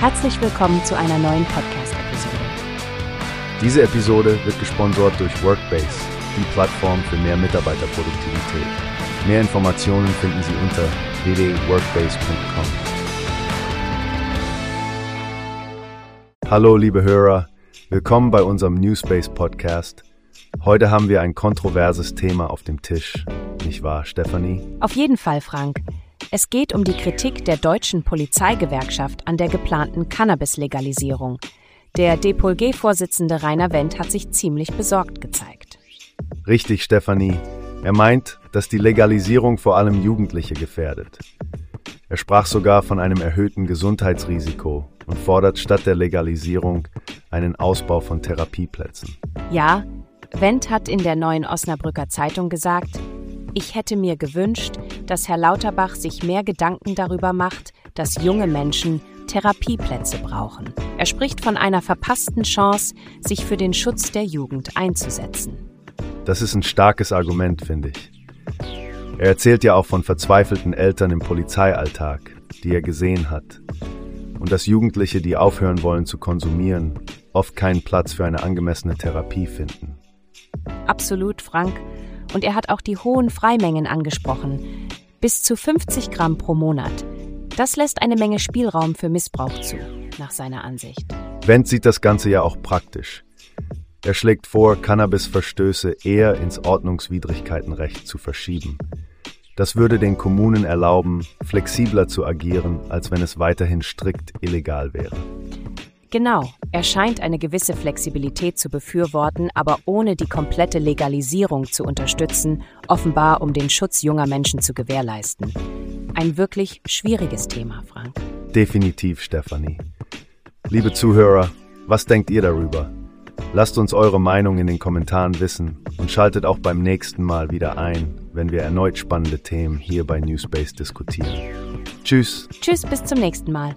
Herzlich willkommen zu einer neuen Podcast-Episode. Diese Episode wird gesponsert durch Workbase, die Plattform für mehr Mitarbeiterproduktivität. Mehr Informationen finden Sie unter www.workbase.com. Hallo liebe Hörer, willkommen bei unserem Newspace Podcast. Heute haben wir ein kontroverses Thema auf dem Tisch, nicht wahr, Stefanie? Auf jeden Fall, Frank. Es geht um die Kritik der deutschen Polizeigewerkschaft an der geplanten Cannabis-Legalisierung. Der DPOLG-Vorsitzende Rainer Wendt hat sich ziemlich besorgt gezeigt. Richtig, Stefanie. Er meint, dass die Legalisierung vor allem Jugendliche gefährdet. Er sprach sogar von einem erhöhten Gesundheitsrisiko und fordert statt der Legalisierung einen Ausbau von Therapieplätzen. Ja, Wendt hat in der neuen Osnabrücker Zeitung gesagt, ich hätte mir gewünscht, dass Herr Lauterbach sich mehr Gedanken darüber macht, dass junge Menschen Therapieplätze brauchen. Er spricht von einer verpassten Chance, sich für den Schutz der Jugend einzusetzen. Das ist ein starkes Argument, finde ich. Er erzählt ja auch von verzweifelten Eltern im Polizeialltag, die er gesehen hat. Und dass Jugendliche, die aufhören wollen zu konsumieren, oft keinen Platz für eine angemessene Therapie finden. Absolut, Frank. Und er hat auch die hohen Freimengen angesprochen. Bis zu 50 Gramm pro Monat. Das lässt eine Menge Spielraum für Missbrauch zu, nach seiner Ansicht. Wendt sieht das Ganze ja auch praktisch. Er schlägt vor, Cannabisverstöße eher ins Ordnungswidrigkeitenrecht zu verschieben. Das würde den Kommunen erlauben, flexibler zu agieren, als wenn es weiterhin strikt illegal wäre. Genau, er scheint eine gewisse Flexibilität zu befürworten, aber ohne die komplette Legalisierung zu unterstützen, offenbar um den Schutz junger Menschen zu gewährleisten. Ein wirklich schwieriges Thema, Frank. Definitiv, Stefanie. Liebe Zuhörer, was denkt ihr darüber? Lasst uns eure Meinung in den Kommentaren wissen und schaltet auch beim nächsten Mal wieder ein, wenn wir erneut spannende Themen hier bei Newspace diskutieren. Tschüss. Tschüss, bis zum nächsten Mal.